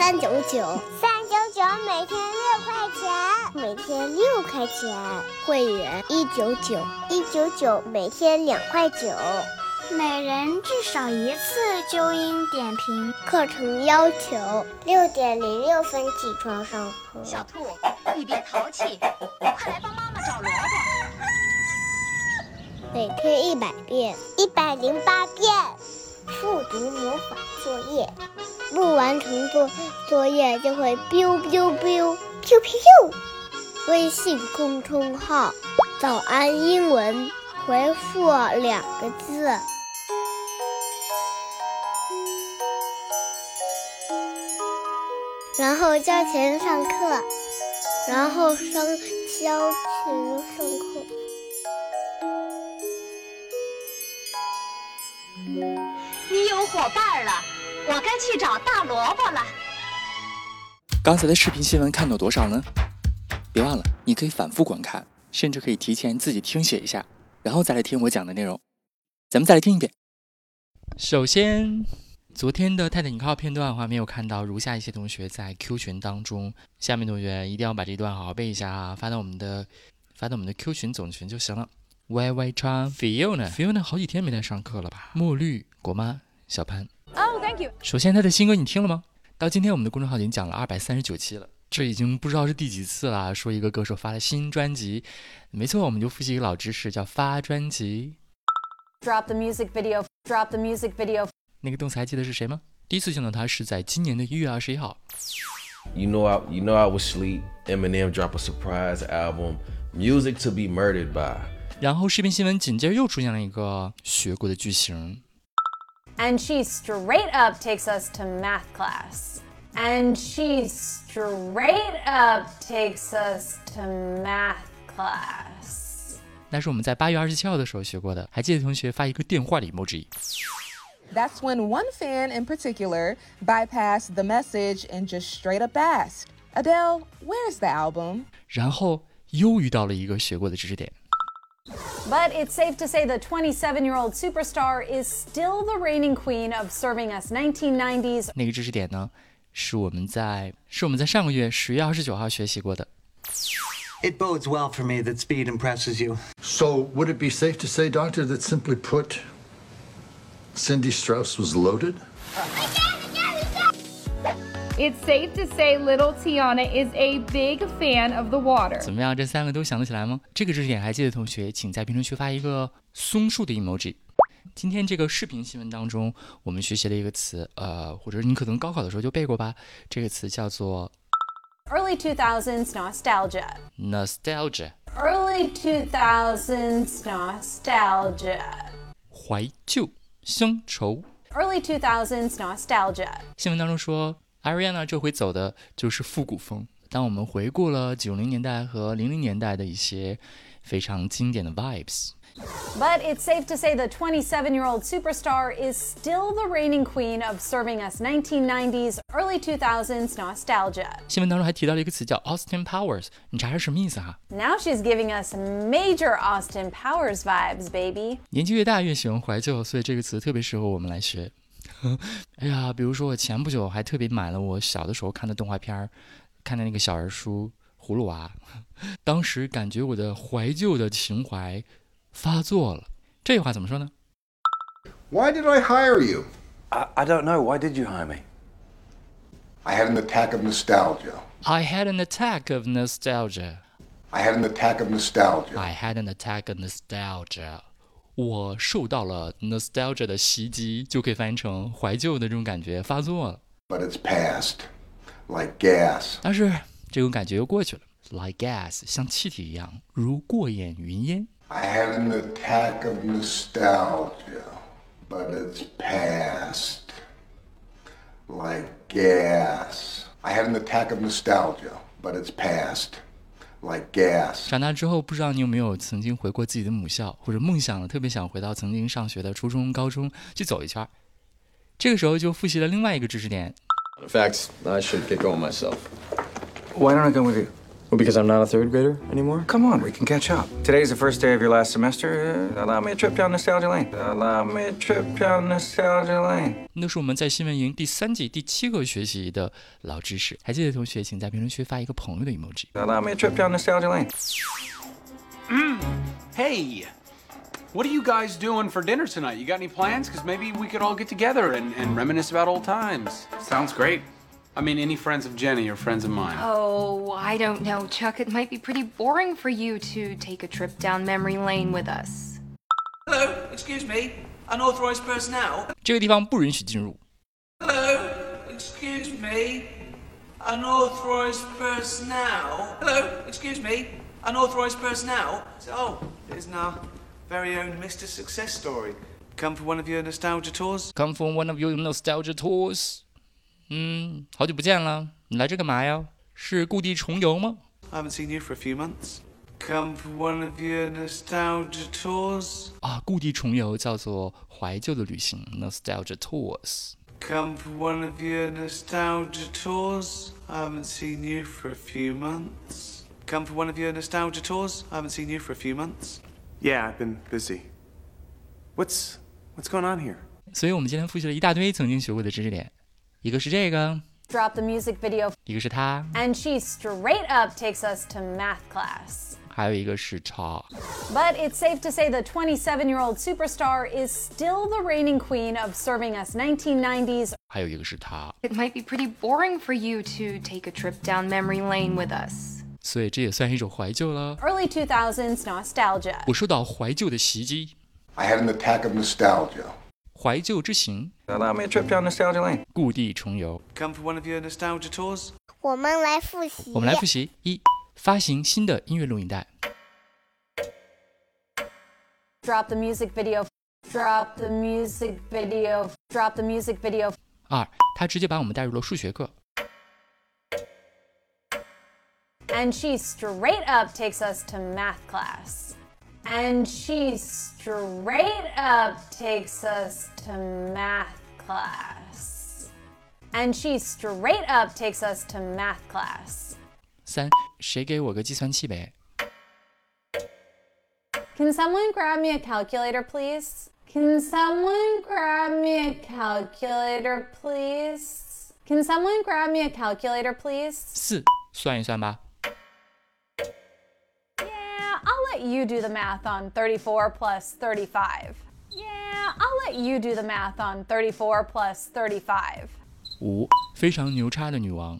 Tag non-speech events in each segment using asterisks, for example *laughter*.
三九九。三九每天六块钱，每天六块钱。会员一九九，一九九每天两块九。每人至少一次纠音点评。课程要求六点零六分起床上课。小兔，你别淘气，快来帮妈妈找萝卜。每天一百遍，一百零八遍。复读魔法作业。不完成作作业就会 biu biu biu biu biu。微信公众号“早安英文”，回复两个字，然后交钱上课，然后上交钱上课。你有伙伴了。我该去找大萝卜了。刚才的视频新闻看到多少呢？别忘了，你可以反复观看，甚至可以提前自己听写一下，然后再来听我讲的内容。咱们再来听一遍。首先，昨天的泰坦尼克号片段话没有看到，如下一些同学在 Q 群当中，下面同学一定要把这段好好背一下啊，发到我们的发到我们的 Q 群总群就行了。Y Y 川 Fiona，Fiona 好几天没来上课了吧？墨绿果妈小潘。Oh, thank you。首先，他的新歌你听了吗？到今天，我们的公众号已经讲了二百三十九期了，这已经不知道是第几次了。说一个歌手发了新专辑，没错，我们就复习一个老知识，叫发专辑。Drop the music video. Drop the music video. 那个动词还记得是谁吗？第一次见到他是在今年的一月二十一号。You know, I you know I was sleep. Eminem drop a surprise album, music to be murdered by. 然后视频新闻紧接着又出现了一个学过的句型。And she straight up takes us to math class. And she straight up takes us to math class. 那是我们在八月二十七号的时候学过的，还记得同学发一个电话的 emoji。That's when one fan in particular bypassed the message and just straight up asked, Adele, where's the album? 然后又遇到了一个学过的知识点。 but it's safe to say the 27 year old superstar is still the reigning queen of serving us 1990s. 那个知识点呢，是我们在是我们在上个月十月二十九号学习过的。It bodes well for me that speed impresses you. So, would it be safe to say, Doctor, that simply put, Cindy Strauss was loaded? *laughs* It's safe to say little Tiana is a big fan of the water. 怎么样？这三个都想得起来吗？这个知识点还记得同学，请在评论区发一个松树的 emoji。今天这个视频新闻当中，我们学习了一个词，呃，或者你可能高考的时候就背过吧。这个词叫做 early 2000s nostalgia. Nostalgia. Early 2000s nostalgia. 怀旧、乡愁。Early 2000s nostalgia. 新闻当中说。Ariana 这回走的就是复古风。当我们回顾了九零年代和零零年代的一些非常经典的 vibes。But it's safe to say the 27 year old superstar is still the reigning queen of serving us 1990s, early 2000s nostalgia. 新闻当中还提到了一个词叫 Austin Powers，你查查什么意思哈？Now she's giving us major Austin Powers vibes, baby. 年纪越大越喜欢怀旧，所以这个词特别适合我们来学。哎呀，比如说我前不久还特别买了我小的时候看的动画片儿，看的那个小人书《葫芦娃》，当时感觉我的怀旧的情怀发作了。这句话怎么说呢？Why did I hire you? I I don't know. Why did you hire me? I had an attack of nostalgia. I had an attack of nostalgia. I had an attack of nostalgia. I had an attack of nostalgia. 我受到了 nostalgia 的袭击，就可以翻译成怀旧的这种感觉发作了。But it's past. Like gas. 但是这种感觉又过去了，like gas，像气体一样，如过眼云烟。I had an attack of nostalgia. But it's past. Like gas. I had an attack of nostalgia. But it's past. Like gas. 长大之后，不知道你有没有曾经回过自己的母校，或者梦想了，特别想回到曾经上学的初中、高中去走一圈儿。这个时候就复习了另外一个知识点，In fact, I should get going myself. Why don't I come with you? Well, because I'm not a third grader anymore? Come on, we can catch up. Today's the first day of your last semester. Uh, allow me a trip down nostalgia lane. Allow me a trip down nostalgia lane. 那是我们在新闻营第三季第七个学习的老知识。还记得的同学，请在评论区发一个朋友的 emoji。 Allow me a trip down nostalgia lane. Hey, what are you guys doing for dinner tonight? You got any plans? Because maybe we could all get together and, and reminisce about old times. Sounds great. I mean, any friends of Jenny or friends of mine? Oh, I don't know, Chuck. It might be pretty boring for you to take a trip down memory lane with us. Hello, excuse me. Unauthorized personnel. 这个地方不允许进入。 Hello, excuse me. Unauthorized personnel. Hello, excuse me. Unauthorized personnel. Oh, there's our very own Mr. Success Story. Come for one of your nostalgia tours? Come from one of your nostalgia tours。 嗯，好久不见了，你来这干嘛呀？是故地重游吗？ I haven't seen you for a few months. Come for one of your nostalgia tours? 啊，故地重游叫做怀旧的旅行，nostalgia tours。 Come for one of your nostalgia tours? I haven't seen you for a few months. Come for one of your nostalgia tours? I haven't seen you for a few months. Yeah, I've been busy. What's what's going on here? 所以我们今天复习了一大堆曾经学过的知识点， 一个是这个， Drop the music video, 一个是它， and she straight up takes us to math class. 还有一个是它。 But it's safe to say the 27 year old superstar is still the reigning queen of serving us 1990s 还有一个是它， It might be pretty boring for you to take a trip down memory lane with us. 所以这也算一种怀旧了。 early 2000s nostalgia. 我受到怀旧的袭击， I had an attack of nostalgia. 怀旧之行，Allow me a trip down nostalgia lane. 故地重游。Come for one of your nostalgia tours? 我们来复习。我们来复习：一、发行新的音乐录影带；Drop the music video. Drop the music video. Drop the music video. 二、他直接把我们带入了数学课；And she straight up takes us to math class. And she straight up takes us to math class. And she straight up takes us to math class. 三、谁给我个计算器呗？ Can someone grab me a calculator, please? Can someone grab me a calculator, please? Can someone grab me a calculator, please? 四、算一算吧。 let you do the math on 34 plus 35. Yeah, I'll let you do the math on 34 plus 35. 五、非常牛叉的女王；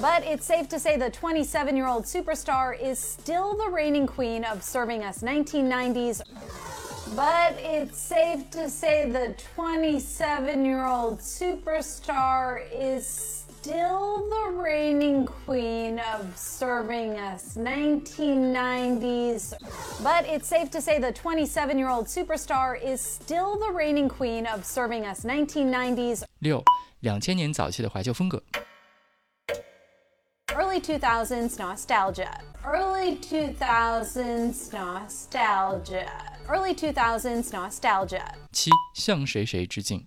But it's safe to say the 27 year old superstar is still the reigning queen of serving us 1990s. But it's safe to say the 27 year old superstar is still the reigning queen of serving us 1990s. But it's safe to say the 27 year old superstar is still the reigning queen of serving us 1990s. 六、两千年早期的怀旧风格； Early 2000s nostalgia. Early 2000s nostalgia. Early 2000s nostalgia. 七、向谁谁致敬；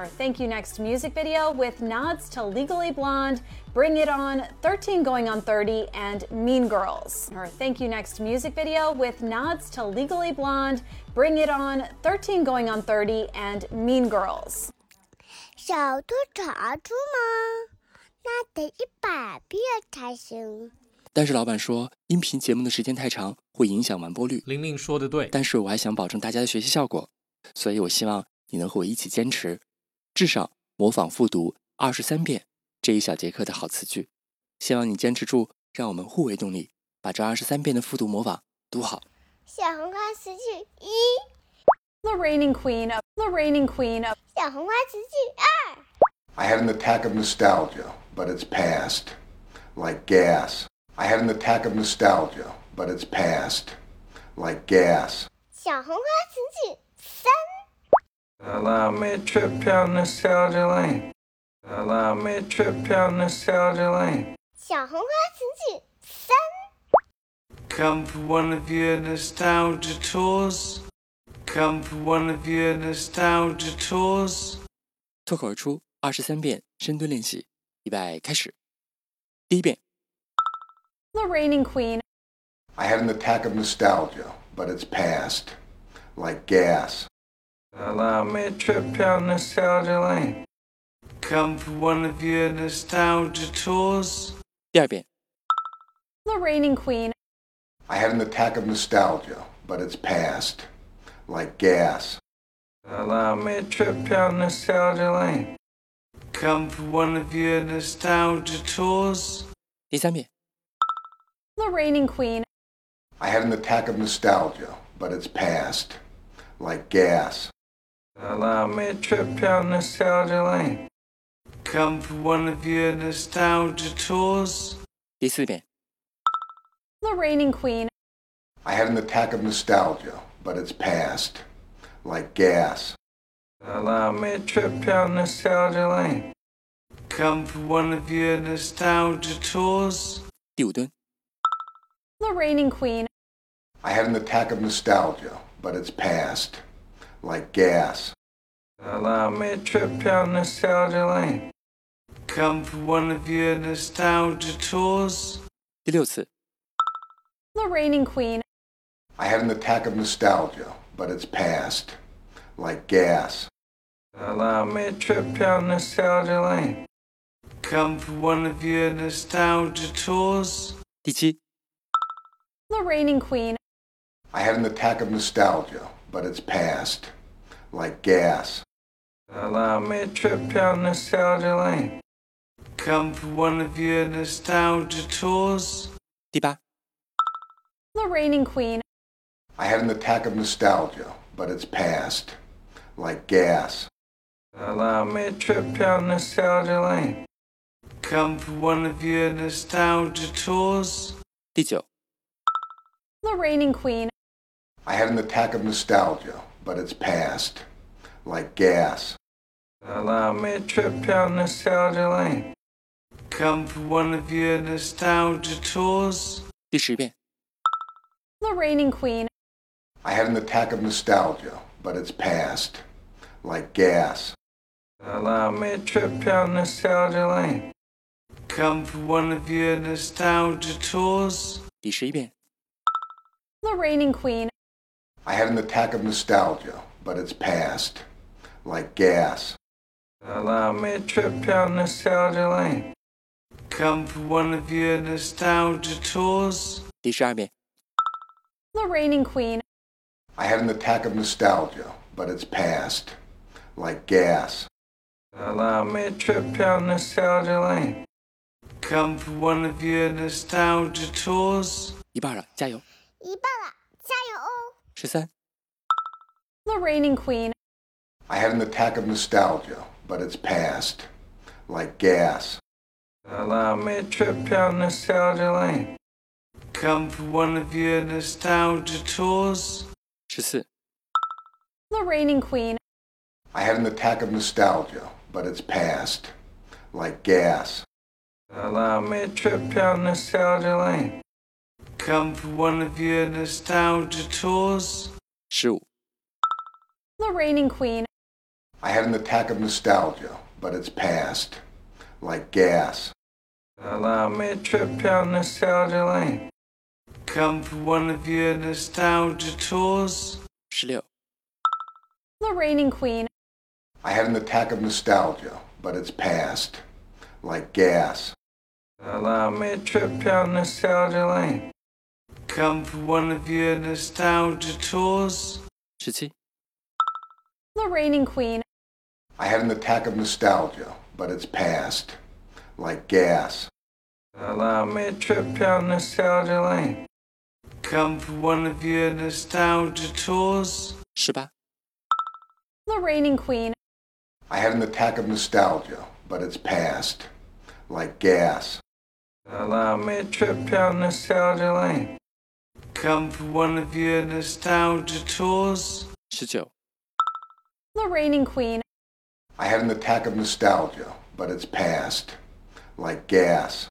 Our Thank You Next music video with nods to Legally Blonde, Bring It On, 13 Going on 30, and Mean Girls. Our Thank You Next music video with nods to Legally Blonde, Bring It On, 13 Going on 30, and Mean Girls. 小兔查出吗？那得一百遍才行。但是老板说，音频节目的时间太长，会影响完播率。玲玲说的对，但是我还想保证大家的学习效果，所以我希望 你能和我一起坚持， 至少模仿复读二十三遍这一小节课的好词句。希望你坚持住，让我们互为动力，把这二十三遍的复读模仿读好。小红花词句一，The reigning queen of the reigning queen of 小红花词句二。I had an attack of nostalgia, but it's past. Like gas. I had an attack of nostalgia, but it's past. Like gas. 小红花词句三。Allow me a trip down nostalgia lane. Allow me a trip down nostalgia lane. 小红花词句三。 Come for one of your nostalgia tours. Come for one of your nostalgia tours. 脱口而出二十三遍深蹲练习，预备开始。第一遍， The reigning queen I had an attack of nostalgia, but it's past. Like gas. Allow me a trip down nostalgia lane. Come for one of your nostalgia tours. 第二遍， The reigning queen I had an attack of nostalgia, but it's past. Like gas. Allow me a trip down nostalgia lane. Come for one of your nostalgia tours. 第三遍， The reigning queen I had an attack of nostalgia, but it's past. Like gas. Allow me a trip down nostalgia lane. Come for one of your nostalgia tours? The reigning queen. I had an attack of nostalgia, but it's past. Like gas. Allow me a trip down nostalgia lane. Come for one of your nostalgia tours? The reigning queen. I had an attack of nostalgia, but it's past Like gas. Allow me a trip down nostalgia lane. Come for one of your nostalgia tours. 第六次， The reigning queen I had an attack of nostalgia, but it's past. Like gas. Allow me a trip down nostalgia lane. Come for one of your nostalgia tours. 第七， The reigning queen I had an attack of nostalgia, but it's past. Like gas. Allow me a trip down nostalgia lane. Come for one of your nostalgia tours. 第八， The reigning queen I had an attack of nostalgia, but it's past. Like gas. Allow me a trip down nostalgia lane. Come for one of your nostalgia tours. 第九， The reigning queen I had an attack of nostalgia, but it's past. Like gas. Allow me a trip down nostalgia lane. Come for one of your nostalgia tours. 第十遍， The reigning queen I had an attack of nostalgia, but it's past. Like gas. Allow me a trip down nostalgia lane. Come for one of your nostalgia tours. 第十一遍， The reigning queen I had an attack of nostalgia, but it's past. Like gas. Allow me a trip down nostalgia lane. Come for one of your nostalgia tours. 第十二遍， The reigning queen I had an attack of nostalgia, but it's past. Like gas. Allow me a trip down nostalgia lane. Come for one of your nostalgia tours. 一半了，加油！一半了，加油 she said. The reigning queen. I had an attack of nostalgia, but it's past, like gas. Allow me a trip down nostalgia lane. Come for one of your nostalgia tours? The reigning queen. I had an attack of nostalgia, but it's past, like gas. Allow me a trip down nostalgia lane come for one of your nostalgia tours? Sure. The reigning queen. I had an attack of nostalgia, but it's passed. Like gas. Allow me a trip down nostalgia lane. Come for one of your nostalgia tours? 16. The reigning queen. I had an attack of nostalgia, but it's passed. Like gas. Allow me a trip down nostalgia lane come for one of your nostalgia tours? Shitty. The reigning queen. I had an attack of nostalgia, but it's passed. Like gas. Allow me a trip down nostalgia lane. Come for one of your nostalgia tours? The reigning queen. I had an attack of nostalgia, but it's passed. Like gas. Allow me a trip down nostalgia lane come for one of your nostalgia tours? 19. The reigning queen. I had an attack of nostalgia, but it's passed. Like gas.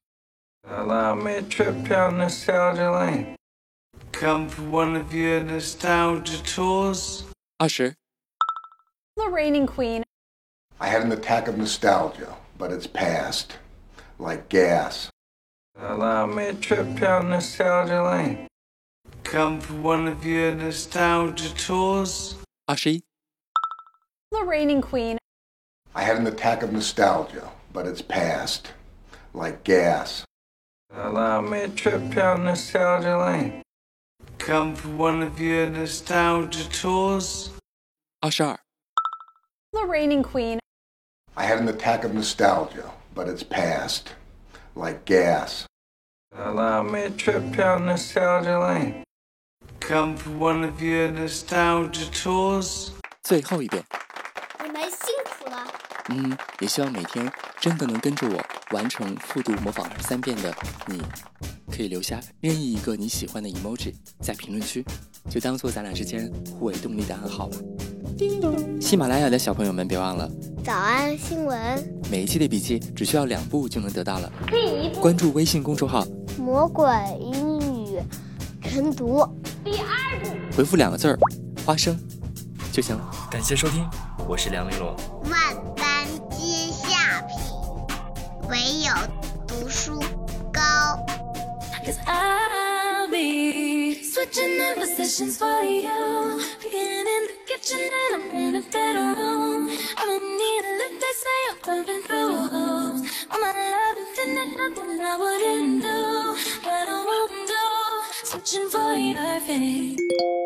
Allow me a trip down nostalgia lane. Come for one of your nostalgia tours? 20. The reigning queen. I had an attack of nostalgia, but it's passed. Like gas. Allow me a trip down nostalgia lane come for one of your nostalgia tours? Ashi? The reigning queen. I had an attack of nostalgia, but it's passed. Like gas. Allow me a trip down nostalgia lane. Come for one of your nostalgia tours? Ashar. The reigning queen. I had an attack of nostalgia, but it's passed. Like gas. Allow me a trip down nostalgia lane. Come for one of your nostalgia tours? 最后一遍。你们辛苦了。嗯，也希望每天真的能跟着我完成复读模仿二十三遍的你，可以留下任意一个你喜欢的 emoji 在评论区，就当做咱俩之间互为动力的暗号吧。叮咚喜马拉雅的小朋友们，别忘了早安新闻，每一期的笔记只需要两步就能得到了。第一步，关注微信公众号，魔鬼英语晨读。回复两个字儿“花生”就行了。感谢收听，我是梁丽罗。万般皆下品，唯有读书高。Cause I'll be switching the positions for you. Beginning in the kitchen and I'm in a bedroom. I'm in need of look, they say I'm burning through. holes. All my love infinite, nothing I wouldn't do. But I won't do. Switching for your face.